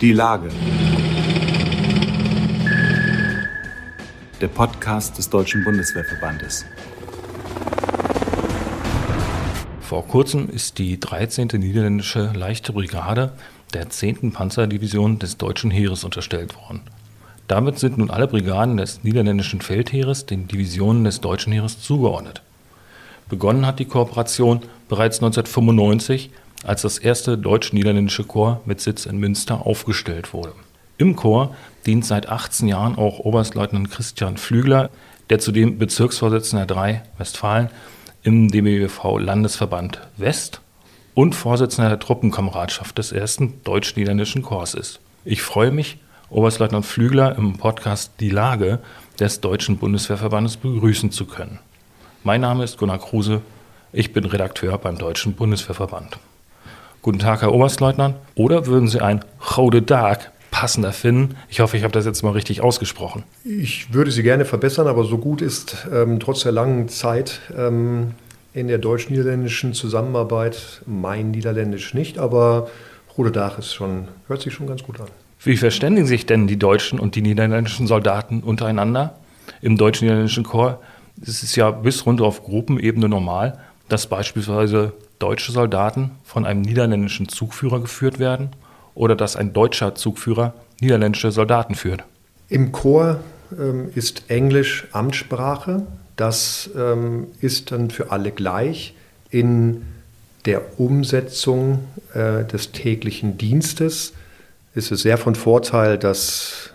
Die Lage. Der Podcast des Deutschen Bundeswehrverbandes. Vor kurzem ist die 13. Niederländische Leichte Brigade der 10. Panzerdivision des Deutschen Heeres unterstellt worden. Damit sind nun alle Brigaden des niederländischen Feldheeres den Divisionen des Deutschen Heeres zugeordnet. Begonnen hat die Kooperation bereits 1995, als das erste deutsch-niederländische Korps mit Sitz in Münster aufgestellt wurde. Im Korps dient seit 18 Jahren auch Oberstleutnant Christian Flügler, der zudem Bezirksvorsitzender 3 Westfalen im DBWV Landesverband West und Vorsitzender der Truppenkameradschaft des ersten deutsch-niederländischen Korps ist. Ich freue mich, Oberstleutnant Flügler im Podcast Die Lage des Deutschen Bundeswehrverbandes begrüßen zu können. Mein Name ist Gunnar Kruse, ich bin Redakteur beim Deutschen Bundeswehrverband. Guten Tag, Herr Oberstleutnant. Oder würden Sie ein Gode Tag passender finden? Ich hoffe, ich habe das jetzt mal richtig ausgesprochen. Ich würde Sie gerne verbessern, aber so gut ist ähm, trotz der langen Zeit ähm, in der deutsch-niederländischen Zusammenarbeit mein Niederländisch nicht, aber Gode Tag ist schon, hört sich schon ganz gut an. Wie verständigen sich denn die deutschen und die niederländischen Soldaten untereinander? Im deutsch-niederländischen Korps ist es ja bis runter auf Gruppenebene normal, dass beispielsweise deutsche Soldaten von einem niederländischen Zugführer geführt werden oder dass ein deutscher Zugführer niederländische Soldaten führt? Im Chor ähm, ist Englisch Amtssprache. Das ähm, ist dann für alle gleich. In der Umsetzung äh, des täglichen Dienstes ist es sehr von Vorteil, dass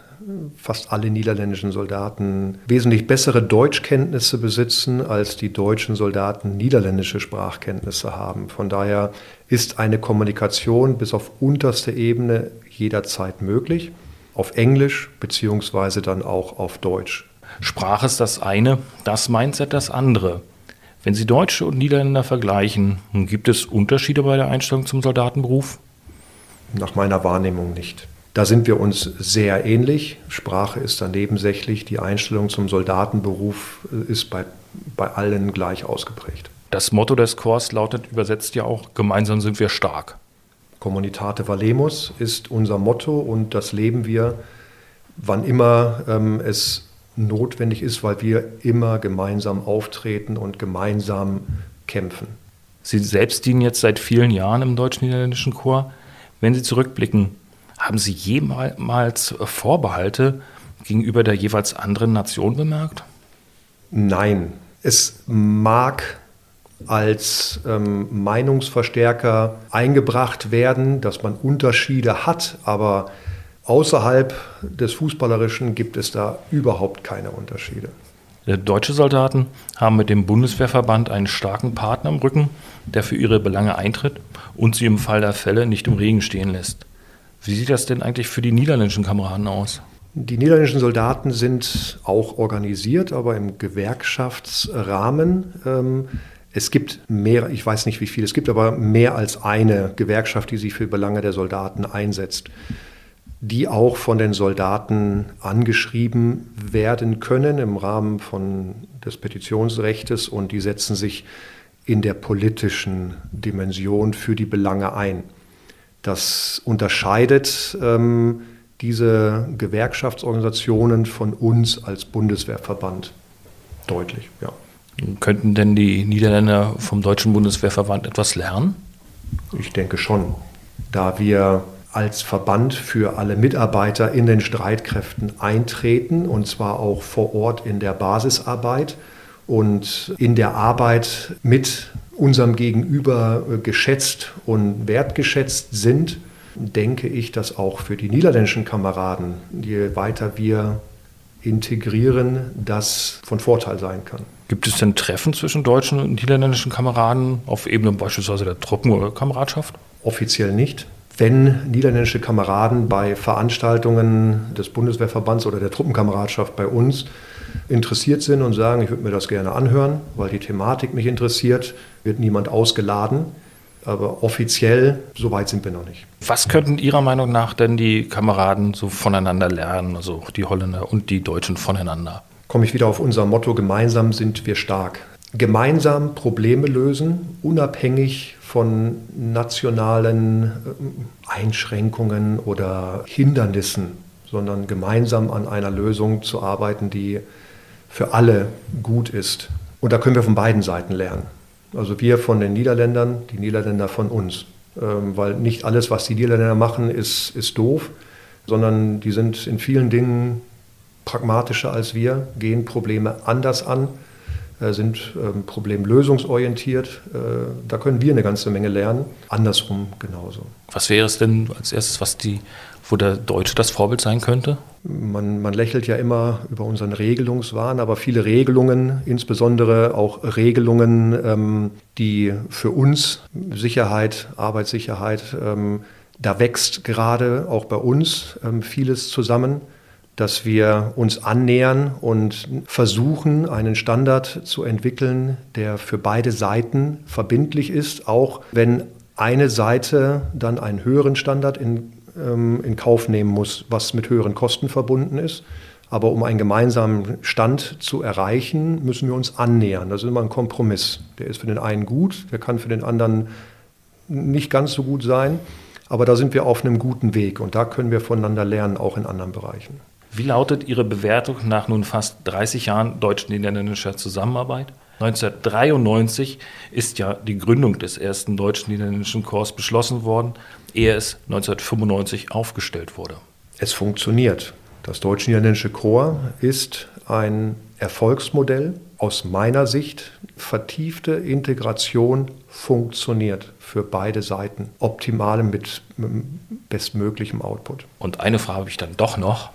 fast alle niederländischen Soldaten wesentlich bessere Deutschkenntnisse besitzen, als die deutschen Soldaten niederländische Sprachkenntnisse haben. Von daher ist eine Kommunikation bis auf unterste Ebene jederzeit möglich, auf Englisch beziehungsweise dann auch auf Deutsch. Sprache ist das eine, das Mindset das andere. Wenn Sie Deutsche und Niederländer vergleichen, gibt es Unterschiede bei der Einstellung zum Soldatenberuf? Nach meiner Wahrnehmung nicht. Da sind wir uns sehr ähnlich. Sprache ist dann nebensächlich. Die Einstellung zum Soldatenberuf äh, ist bei, bei allen gleich ausgeprägt. Das Motto des Chors lautet übersetzt ja auch, gemeinsam sind wir stark. Communitate Valemus ist unser Motto und das leben wir, wann immer ähm, es notwendig ist, weil wir immer gemeinsam auftreten und gemeinsam kämpfen. Sie selbst dienen jetzt seit vielen Jahren im deutsch-niederländischen Chor. Wenn Sie zurückblicken, haben Sie jemals Vorbehalte gegenüber der jeweils anderen Nation bemerkt? Nein. Es mag als ähm, Meinungsverstärker eingebracht werden, dass man Unterschiede hat, aber außerhalb des Fußballerischen gibt es da überhaupt keine Unterschiede. Deutsche Soldaten haben mit dem Bundeswehrverband einen starken Partner im Rücken, der für ihre Belange eintritt und sie im Fall der Fälle nicht im Regen stehen lässt. Wie sieht das denn eigentlich für die niederländischen Kameraden aus? Die niederländischen Soldaten sind auch organisiert, aber im Gewerkschaftsrahmen. Ähm, es gibt mehr, ich weiß nicht wie viele es gibt, aber mehr als eine Gewerkschaft, die sich für Belange der Soldaten einsetzt, die auch von den Soldaten angeschrieben werden können im Rahmen von des Petitionsrechts und die setzen sich in der politischen Dimension für die Belange ein. Das unterscheidet ähm, diese Gewerkschaftsorganisationen von uns als Bundeswehrverband deutlich. Ja. Könnten denn die Niederländer vom Deutschen Bundeswehrverband etwas lernen? Ich denke schon, da wir als Verband für alle Mitarbeiter in den Streitkräften eintreten, und zwar auch vor Ort in der Basisarbeit und in der Arbeit mit unserem Gegenüber äh, geschätzt und wertgeschätzt sind, denke ich, dass auch für die niederländischen Kameraden, je weiter wir integrieren, das von Vorteil sein kann. Gibt es denn Treffen zwischen deutschen und niederländischen Kameraden auf Ebene beispielsweise der Truppen- oder Kameradschaft? Offiziell nicht. Wenn niederländische Kameraden bei Veranstaltungen des Bundeswehrverbands oder der Truppenkameradschaft bei uns interessiert sind und sagen, ich würde mir das gerne anhören, weil die Thematik mich interessiert, wird niemand ausgeladen. Aber offiziell, so weit sind wir noch nicht. Was könnten Ihrer Meinung nach denn die Kameraden so voneinander lernen, also die Holländer und die Deutschen voneinander? Komme ich wieder auf unser Motto, gemeinsam sind wir stark. gemeinsam Probleme lösen, unabhängig von nationalen äh, Einschränkungen oder Hindernissen, sondern gemeinsam an einer Lösung zu arbeiten, die für alle gut ist. Und da können wir von beiden Seiten lernen. Also wir von den Niederländern, die Niederländer von uns. Ähm, weil nicht alles, was die Niederländer machen, ist, ist doof, sondern die sind in vielen Dingen pragmatischer als wir, gehen Probleme anders an sind ähm, problemlösungsorientiert. Äh, da können wir eine ganze Menge lernen. Andersrum genauso. Was wäre es denn als erstes, was die, wo der Deutsche das Vorbild sein könnte? Man, man lächelt ja immer über unseren Regelungswahn, aber viele Regelungen, insbesondere auch Regelungen, ähm, die für uns Sicherheit, Arbeitssicherheit, ähm, da wächst gerade auch bei uns vieles zusammen dass wir uns annähern und versuchen, einen Standard zu entwickeln, der für beide Seiten verbindlich ist, auch wenn eine Seite dann einen höheren Standard in, ähm, in Kauf nehmen muss, was mit höheren Kosten verbunden ist. Aber um einen gemeinsamen Stand zu erreichen, müssen wir uns annähern. Das ist immer ein Kompromiss. Der ist für den einen gut, der kann für den anderen nicht ganz so gut sein. Aber da sind wir auf einem guten Weg und da können wir voneinander lernen, auch in anderen Bereichen. Wie lautet Ihre Bewertung nach nun fast 30 Jahren deutsch-niederländischer Zusammenarbeit? 1993 ist ja die Gründung des ersten deutsch-niederländischen Korps beschlossen worden, ehe es 1995 aufgestellt wurde. Es funktioniert. Das deutsch-niederländische Korps ist ein Erfolgsmodell. Aus meiner Sicht vertiefte Integration funktioniert für beide Seiten. Optimal mit bestmöglichem Output. Und eine Frage habe ich dann doch noch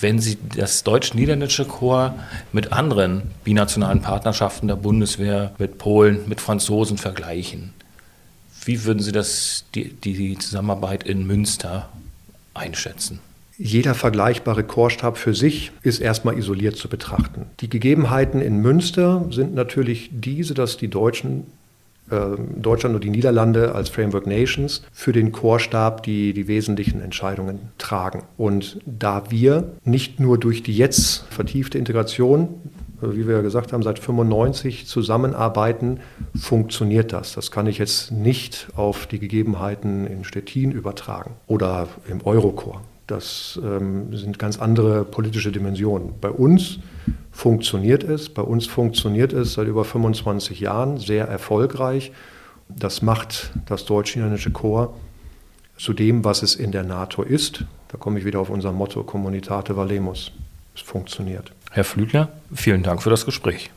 wenn Sie das deutsch-niederländische Korps mit anderen binationalen Partnerschaften der Bundeswehr, mit Polen, mit Franzosen vergleichen, wie würden Sie das, die, die Zusammenarbeit in Münster einschätzen? Jeder vergleichbare Chorstab für sich ist erstmal isoliert zu betrachten. Die Gegebenheiten in Münster sind natürlich diese, dass die Deutschen Deutschland und die Niederlande als Framework Nations für den Chorstab die, die wesentlichen Entscheidungen tragen. Und da wir nicht nur durch die jetzt vertiefte Integration, äh, wie wir gesagt haben, seit 95 zusammenarbeiten, funktioniert das. Das kann ich jetzt nicht auf die Gegebenheiten in Stettin übertragen oder im Eurokorps. Das ähm, sind ganz andere politische Dimensionen. Bei uns funktioniert es. Bei uns funktioniert es seit über 25 Jahren sehr erfolgreich. Das macht das deutsch-chinesische Korps zu dem, was es in der NATO ist. Da komme ich wieder auf unser Motto Communitate Valemus. Es funktioniert. Herr Flügler, vielen Dank für das Gespräch.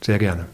Sehr gerne.